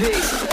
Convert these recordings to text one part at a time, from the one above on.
so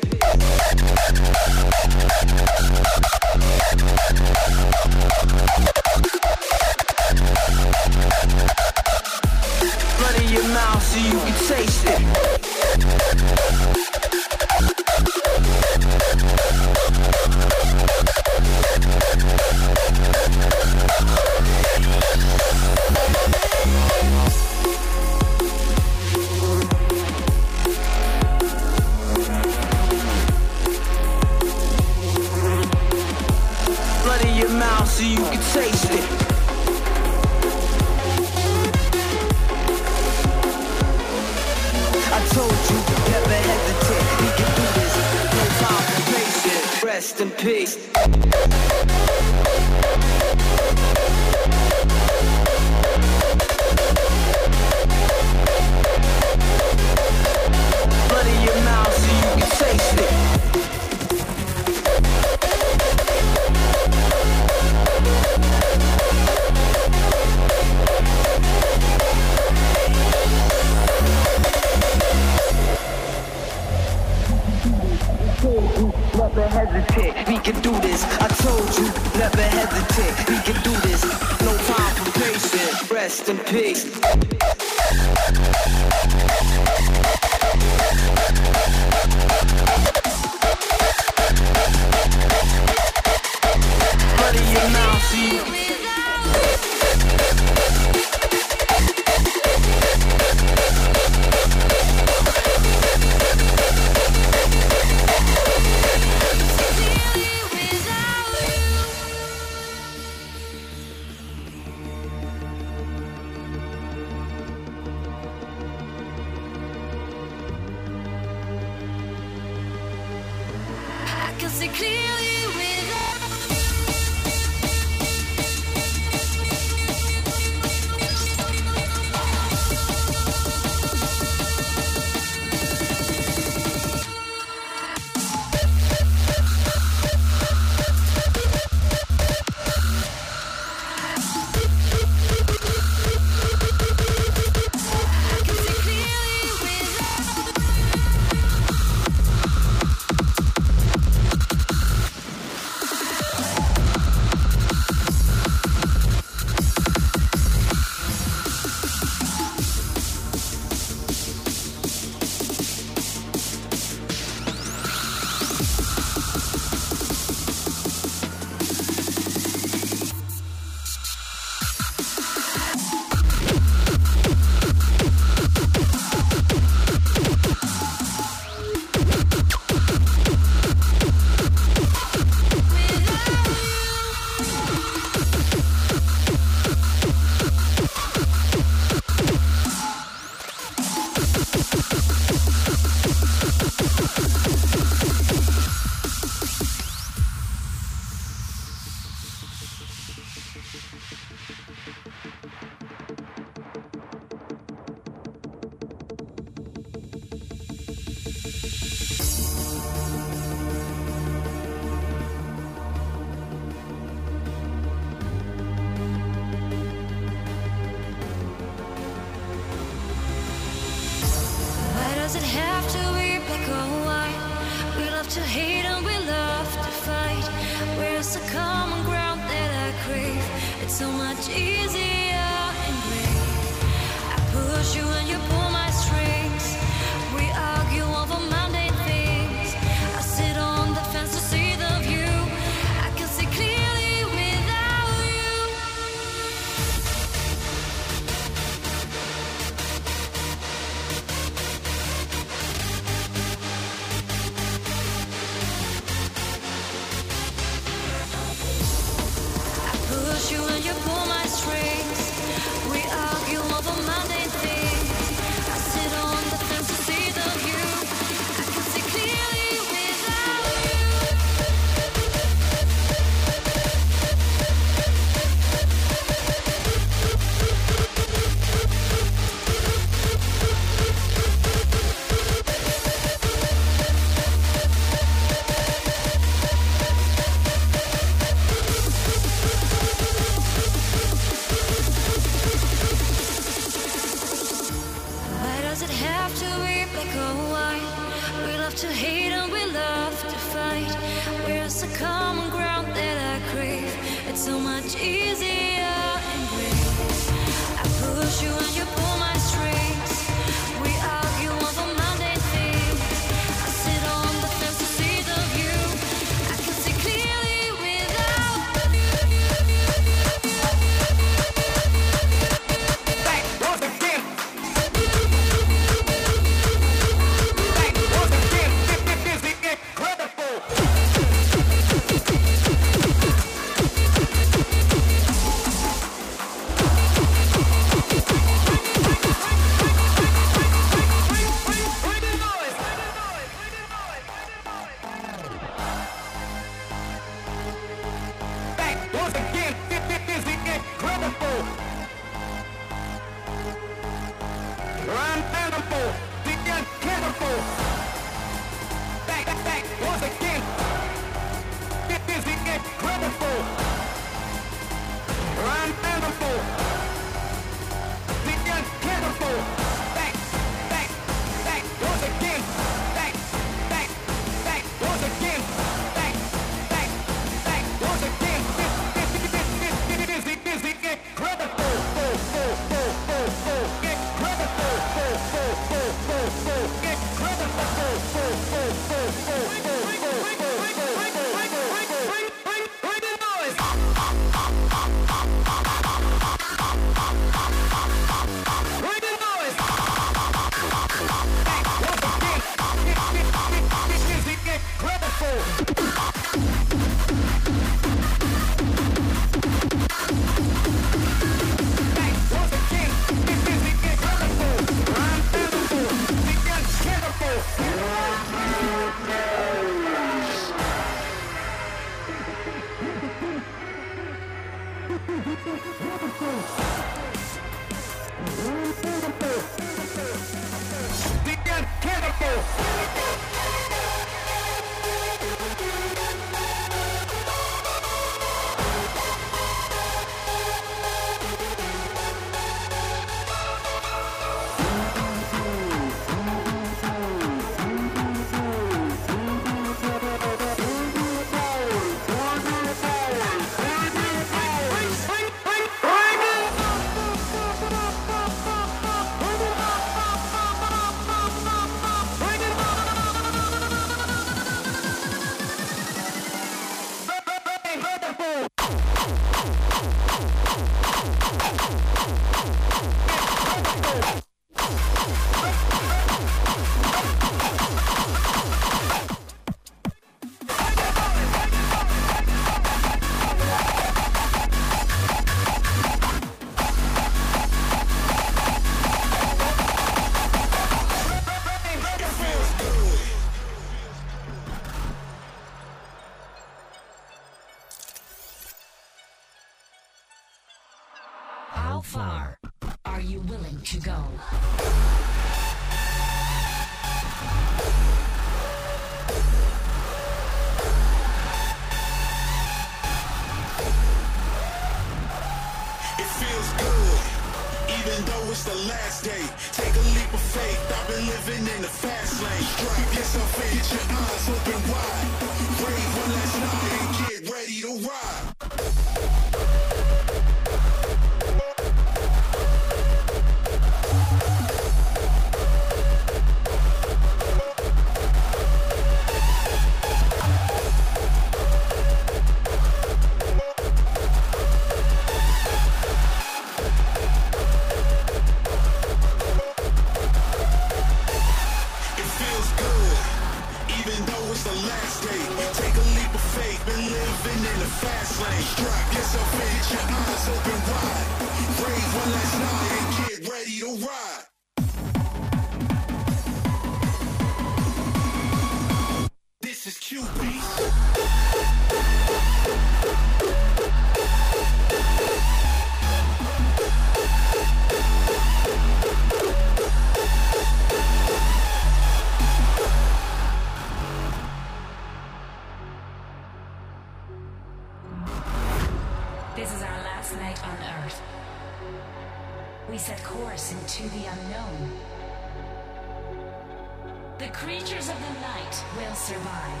survive.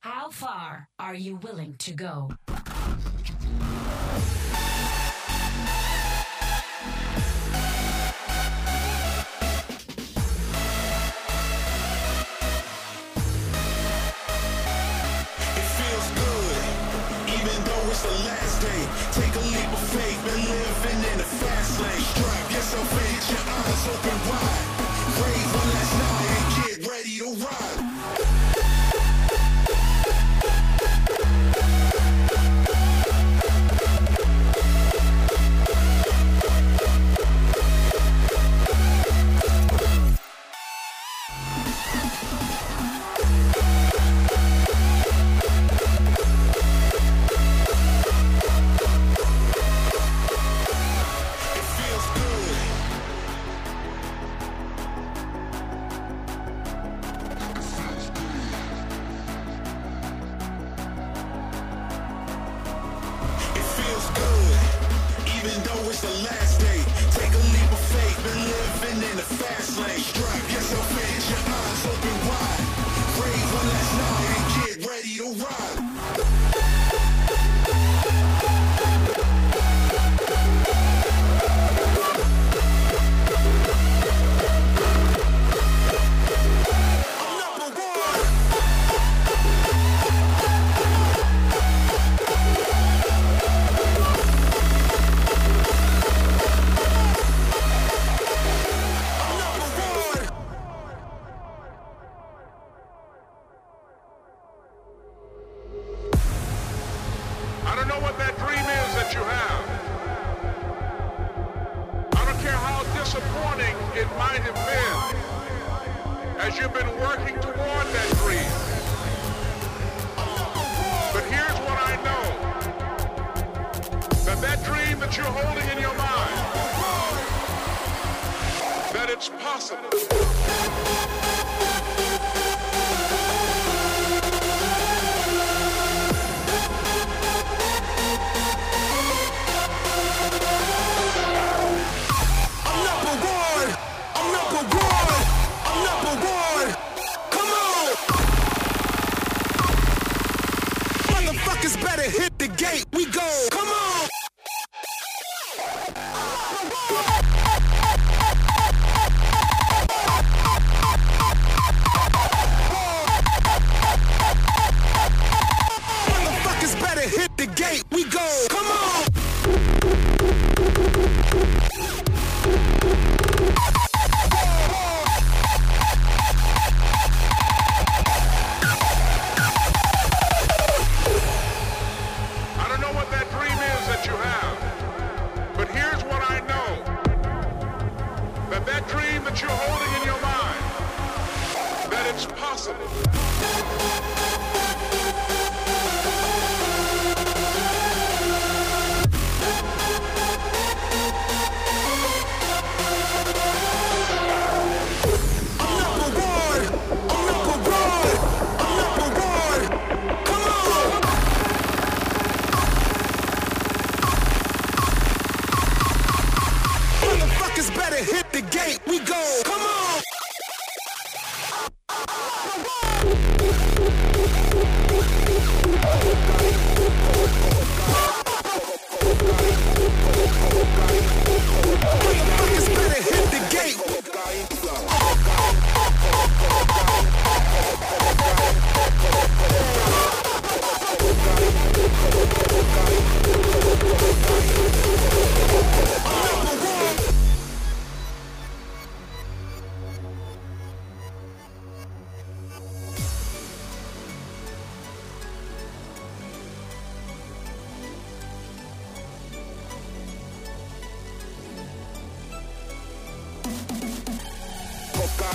How far are you willing to go? Take a leap of faith, been living in a fast lane. Strap yourself in, your eyes open wide. impossible.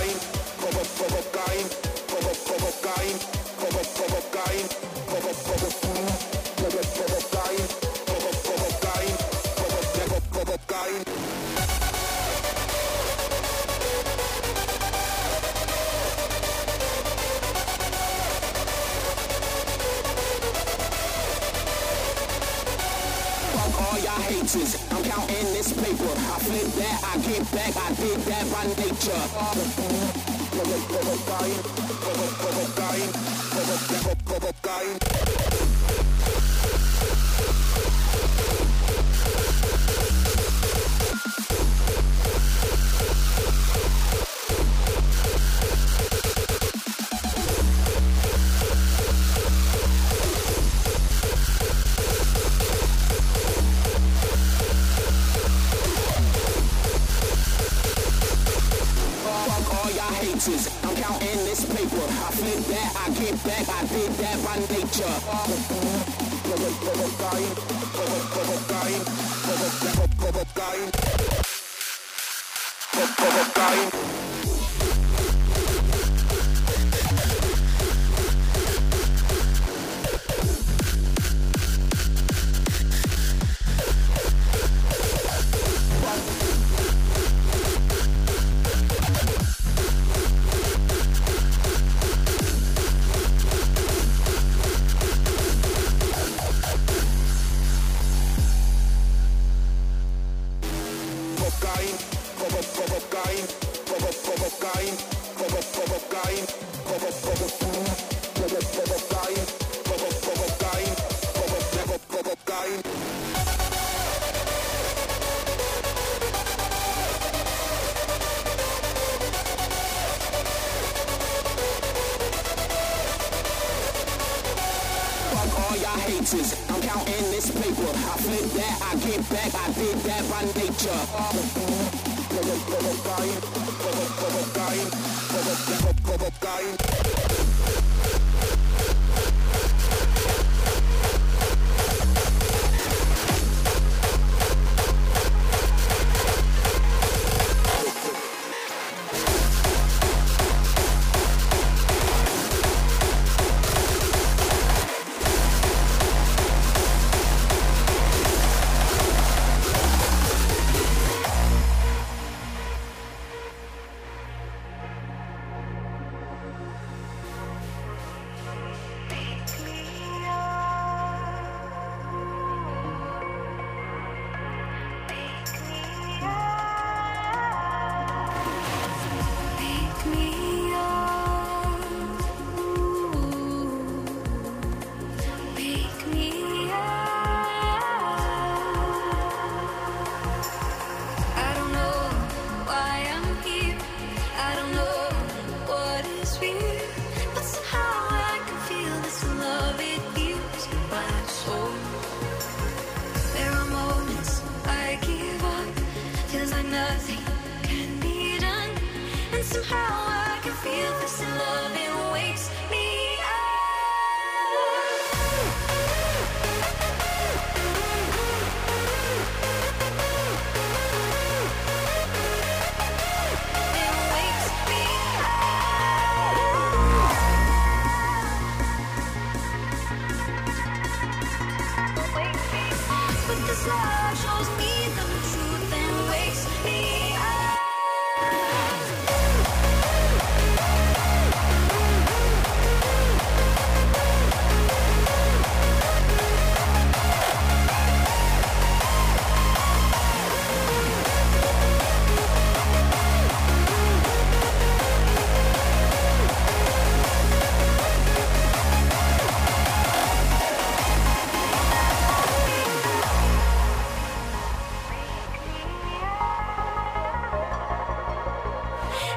provocain, provocain, provocain, provocain, provocain, provocain, in this paper. I flip that, I get back, I did that by nature. Cocaine, cocaine, cocaine, cocaine, cocaine.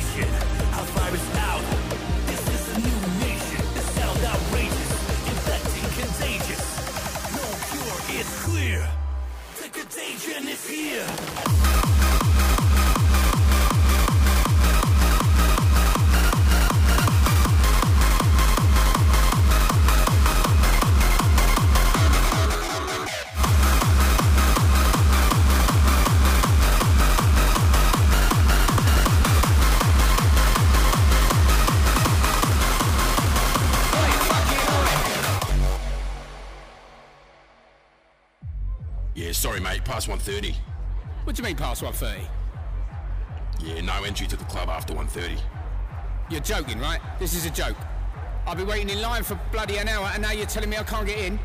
nation. 1.30. What do you mean past 1.30? Yeah, no entry to the club after 1.30. You're joking, right? This is a joke. I've been waiting in line for bloody an hour and now you're telling me I can't get in?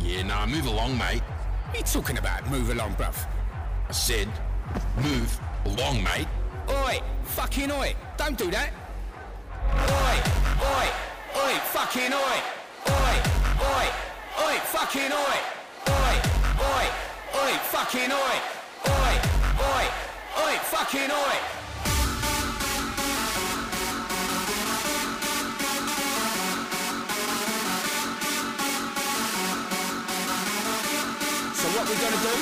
Yeah, nah, move along, mate. What are you talking about? Move along, bruv. I said, move along, mate. Oi! Fucking oi! Don't do that! Oi! Oi! Oi! Fucking oi! Oi! Oi! Oi! Fucking oi! Oi! Oi! Oi! Fucking oi! Oi! Oi! Oi! Fucking oi! So what we gonna do?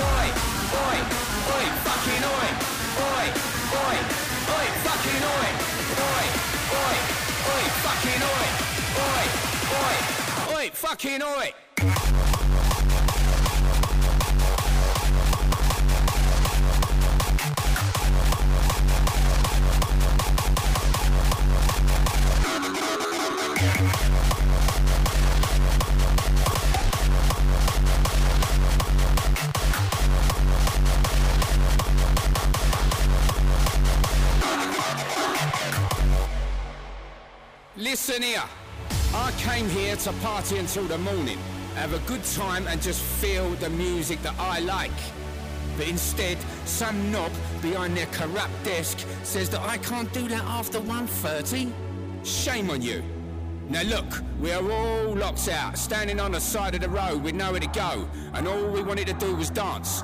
Oi! Oi! Oi! Fucking oi! Oi! Oi! Oi! Fucking oi! Oi! Oi! Oi! Fucking oi! Oi! Oi! Oi! Fucking oi! Listen here. I came here to party until the morning, have a good time and just feel the music that I like. But instead, some knob behind their corrupt desk says that I can't do that after 1.30. Shame on you. Now look, we are all locked out, standing on the side of the road with nowhere to go, and all we wanted to do was dance.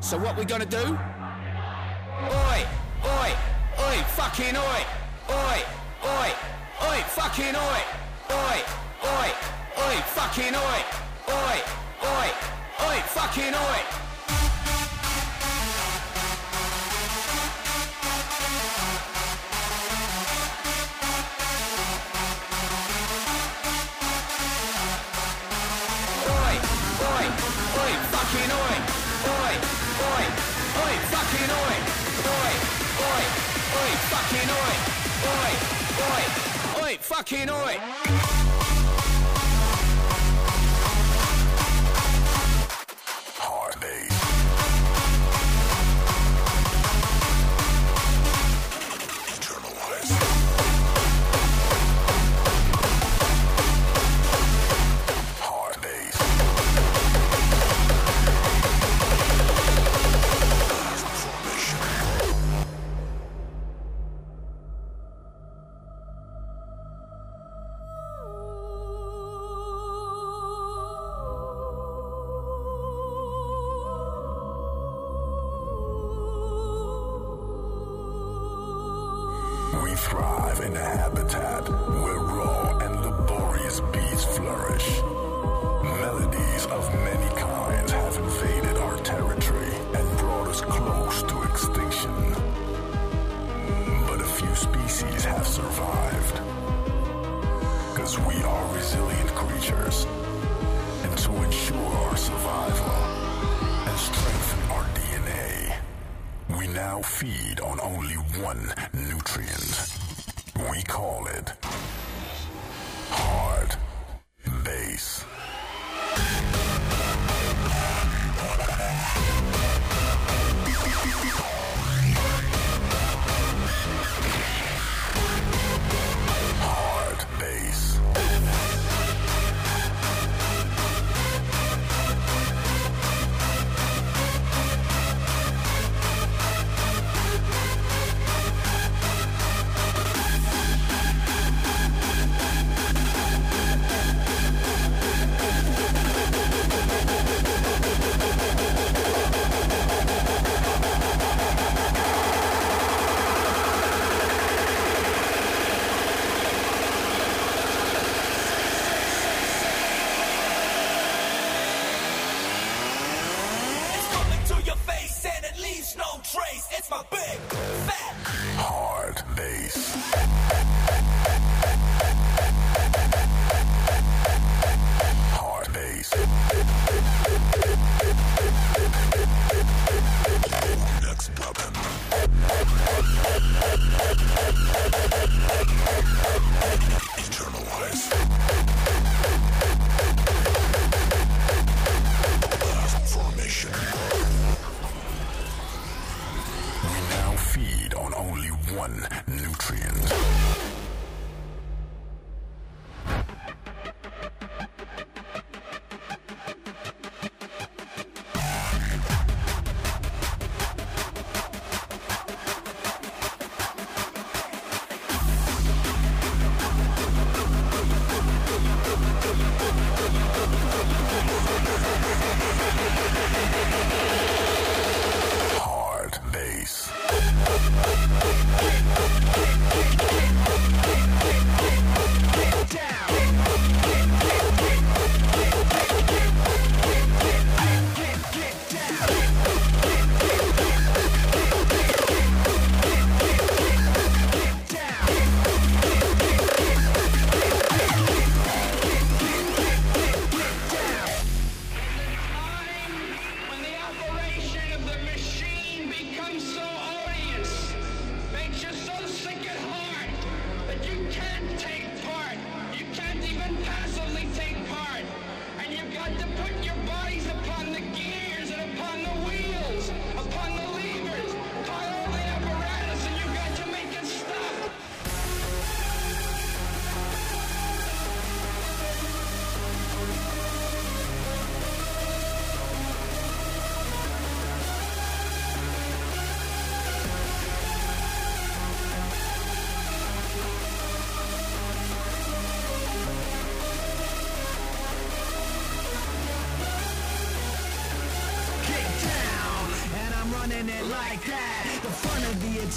So what we gonna do? Oi! Oi! Oi! Fucking oi! Oi! Oi! Oi! Fucking oi! Oi! Oi! Oi! Fucking oi! Oi! Oi! Oi! Fucking oi! Oi! Oi! Oi! Fucking oi! Oi! Oi! Oi! Fucking oi! Oi! Oi! Oi! Fucking oi! Oi! Oi! Fucking oi!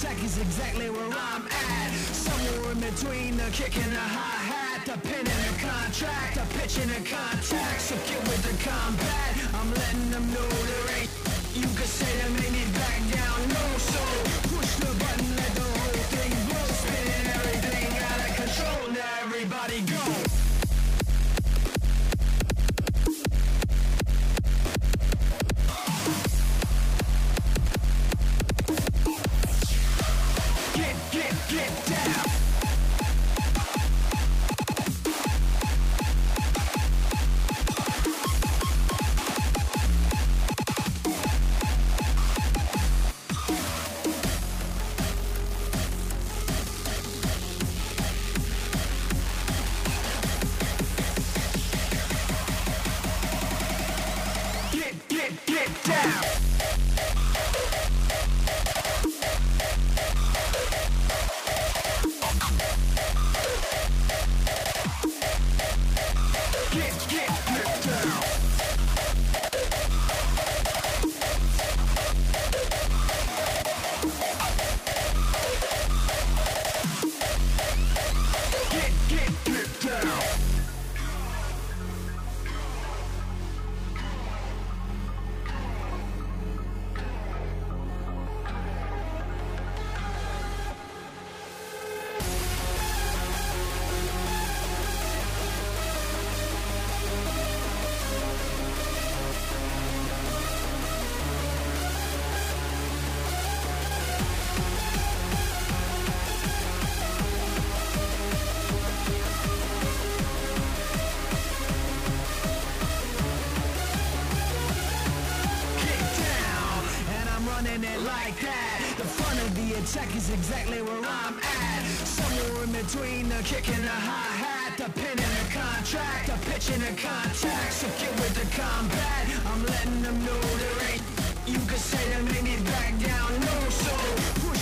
check is exactly where I'm at. Somewhere in between the kick and the hi-hat The pin and the contract, the pitch and the contact. So get with the combat, I'm letting them know check is exactly where I'm at. Somewhere in between the kick and the hi-hat The pin and the contract, the pitch and the contact. So get with the combat, I'm letting them know there ain't You can say to me, back down, no, so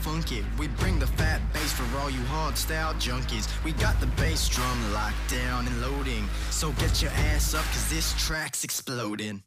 help funky. We bring the fat bass for all you hard style junkies. We got the bass drum locked down and loading. So get your ass up cause this track's exploding.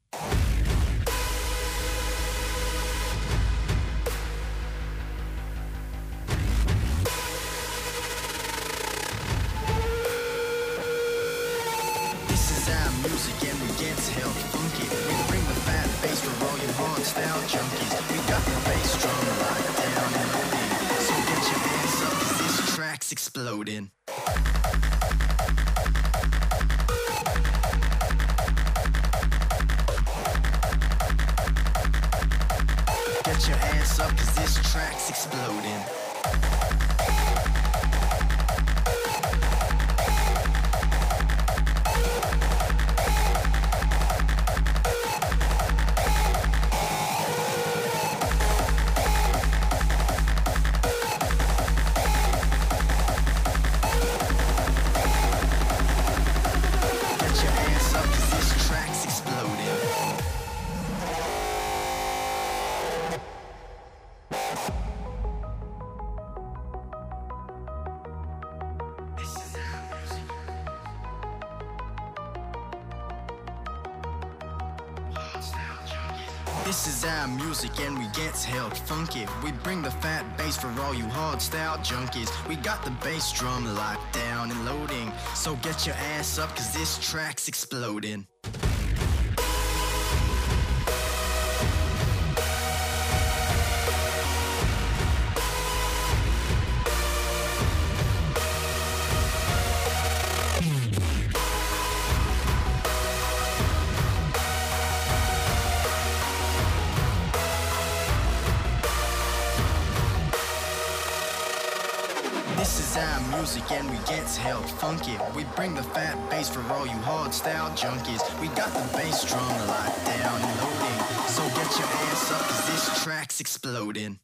Style junkies. We got the bass drum locked down and loading. So get your ass up cause this track's exploding. Music and we get funky. We bring the fat bass for all you hard style junkies. We got the bass drum locked down and loading. So get your ass up cause this track's exploding.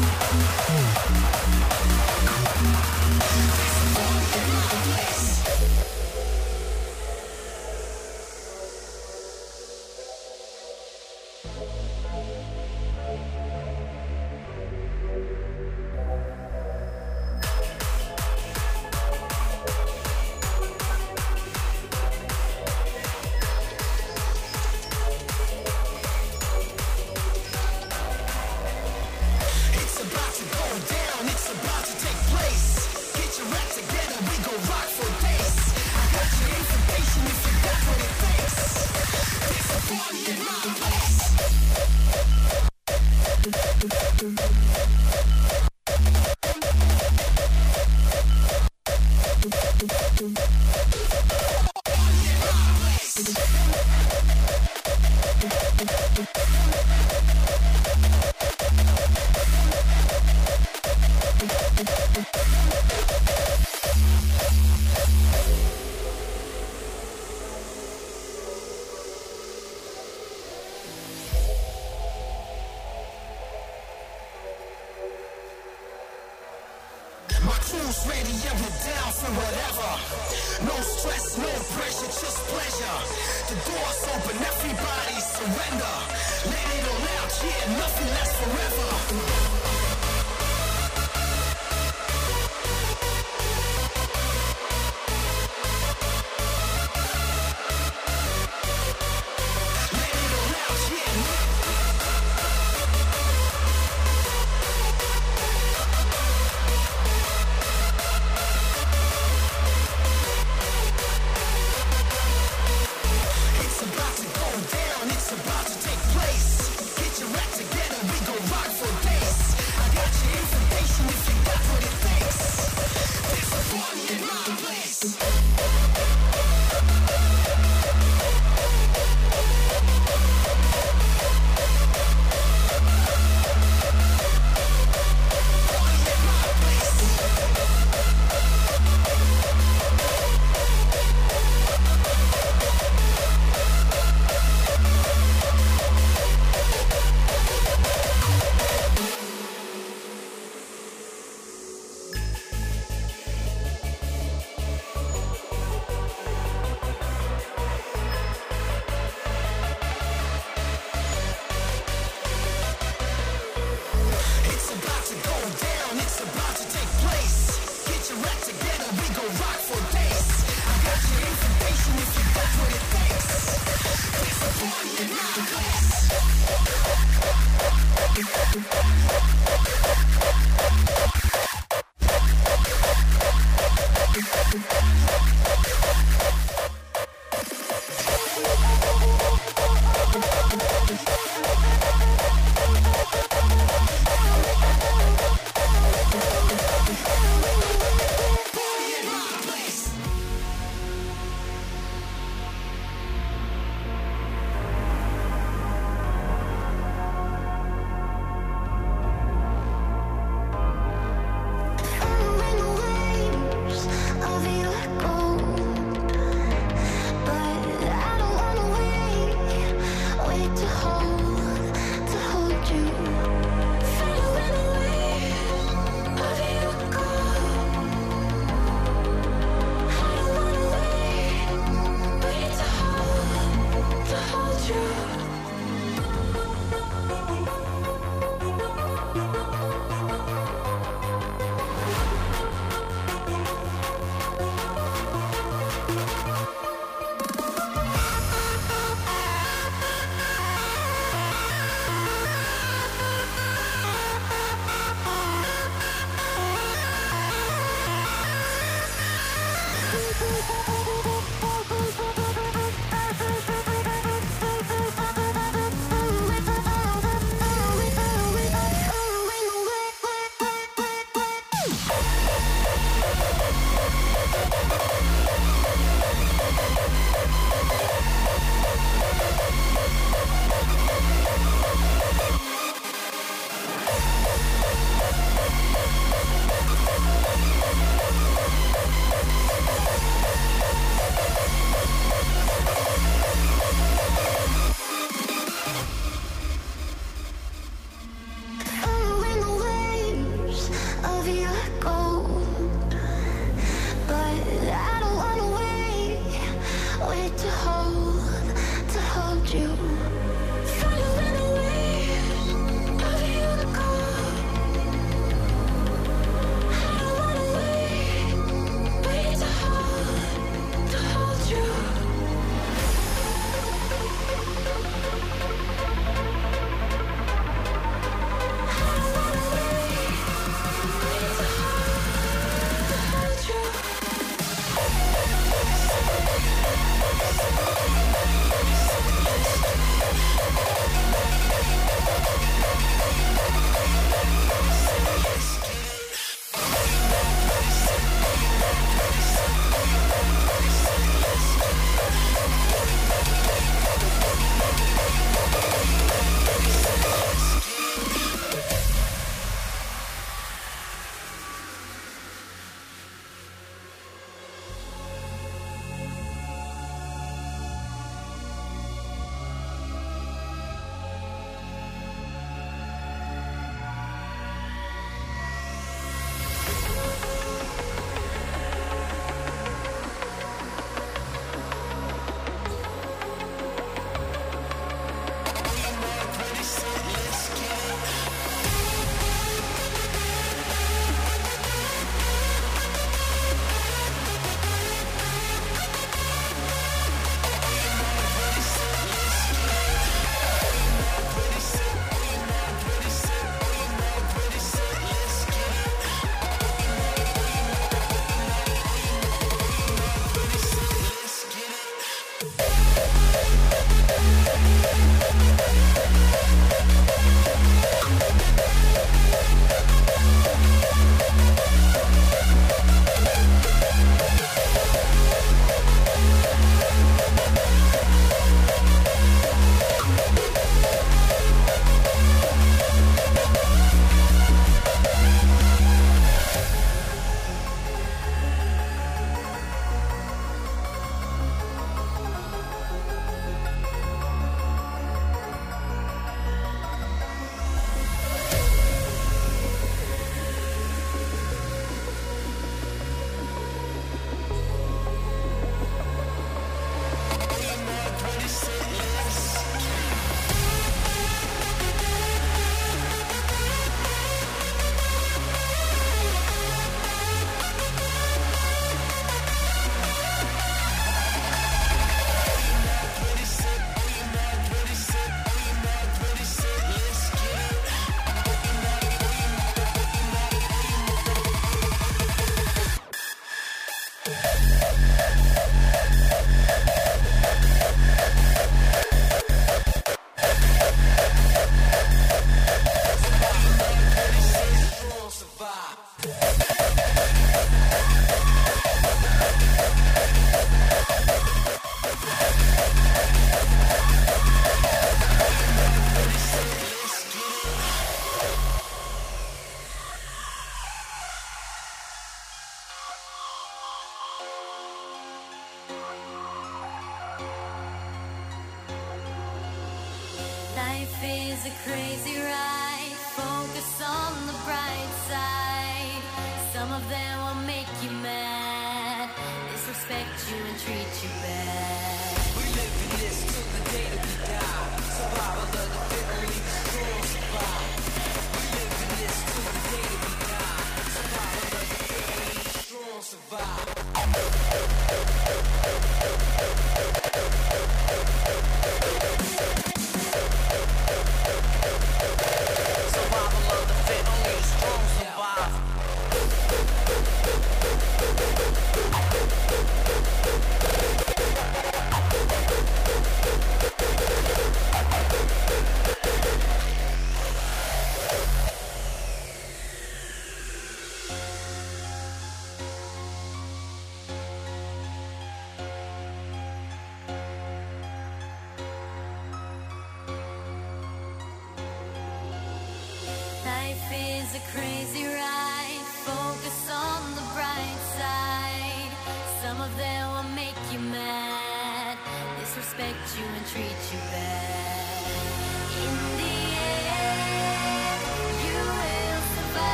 It's Thank you. My crew's ready and we're down for whatever. No stress, no pressure, just pleasure. The door's open, everybody surrender. Let it all out, yeah, nothing lasts forever.